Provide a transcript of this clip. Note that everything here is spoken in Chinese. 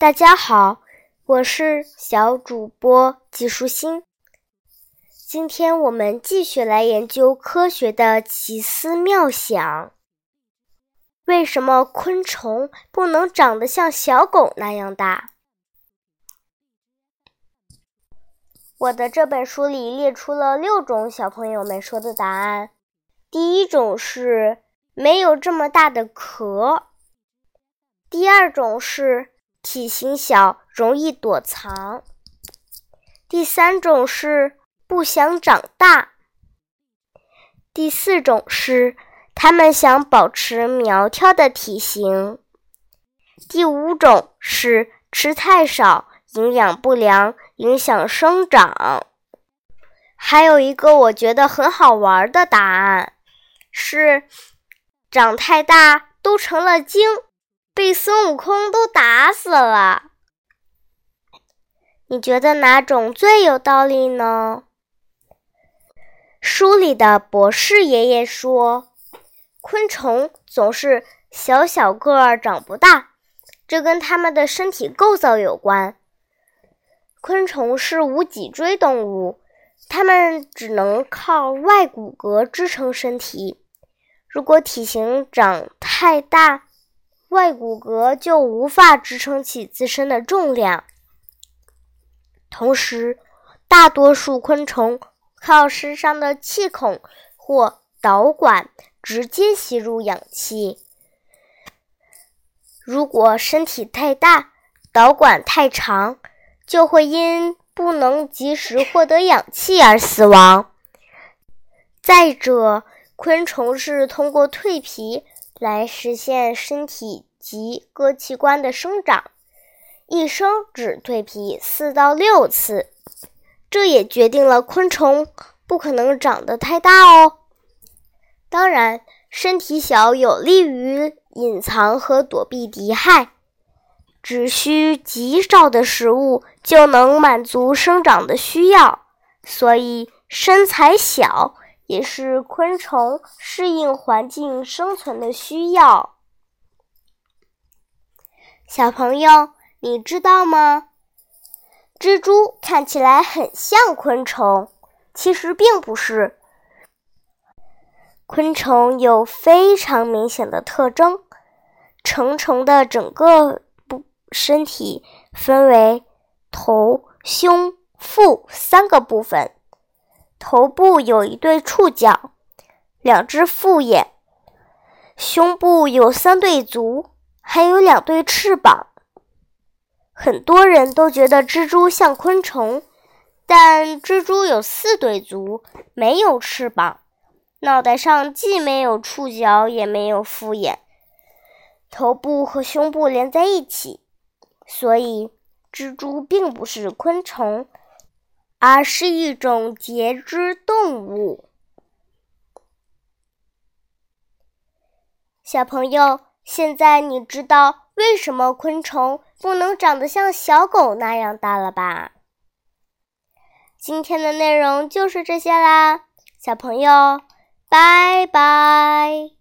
大家好，我是小主播季舒心。今天我们继续来研究科学的奇思妙想。为什么昆虫不能长得像小狗那样大？我的这本书里列出了六种小朋友们说的答案。第一种是没有这么大的壳。第二种是。体型小，容易躲藏。第三种是不想长大。第四种是它们想保持苗条的体型。第五种是吃太少，营养不良，影响生长。还有一个我觉得很好玩的答案是：长太大都成了精。被孙悟空都打死了，你觉得哪种最有道理呢？书里的博士爷爷说，昆虫总是小小个儿长不大，这跟它们的身体构造有关。昆虫是无脊椎动物，它们只能靠外骨骼支撑身体。如果体型长太大，外骨骼就无法支撑起自身的重量。同时，大多数昆虫靠身上的气孔或导管直接吸入氧气。如果身体太大，导管太长，就会因不能及时获得氧气而死亡。再者，昆虫是通过蜕皮。来实现身体及各器官的生长，一生只蜕皮四到六次，这也决定了昆虫不可能长得太大哦。当然，身体小有利于隐藏和躲避敌害，只需极少的食物就能满足生长的需要，所以身材小。也是昆虫适应环境生存的需要。小朋友，你知道吗？蜘蛛看起来很像昆虫，其实并不是。昆虫有非常明显的特征，成虫的整个部身体分为头、胸、腹三个部分。头部有一对触角，两只复眼；胸部有三对足，还有两对翅膀。很多人都觉得蜘蛛像昆虫，但蜘蛛有四对足，没有翅膀，脑袋上既没有触角，也没有复眼，头部和胸部连在一起，所以蜘蛛并不是昆虫。而是一种节肢动物。小朋友，现在你知道为什么昆虫不能长得像小狗那样大了吧？今天的内容就是这些啦，小朋友，拜拜。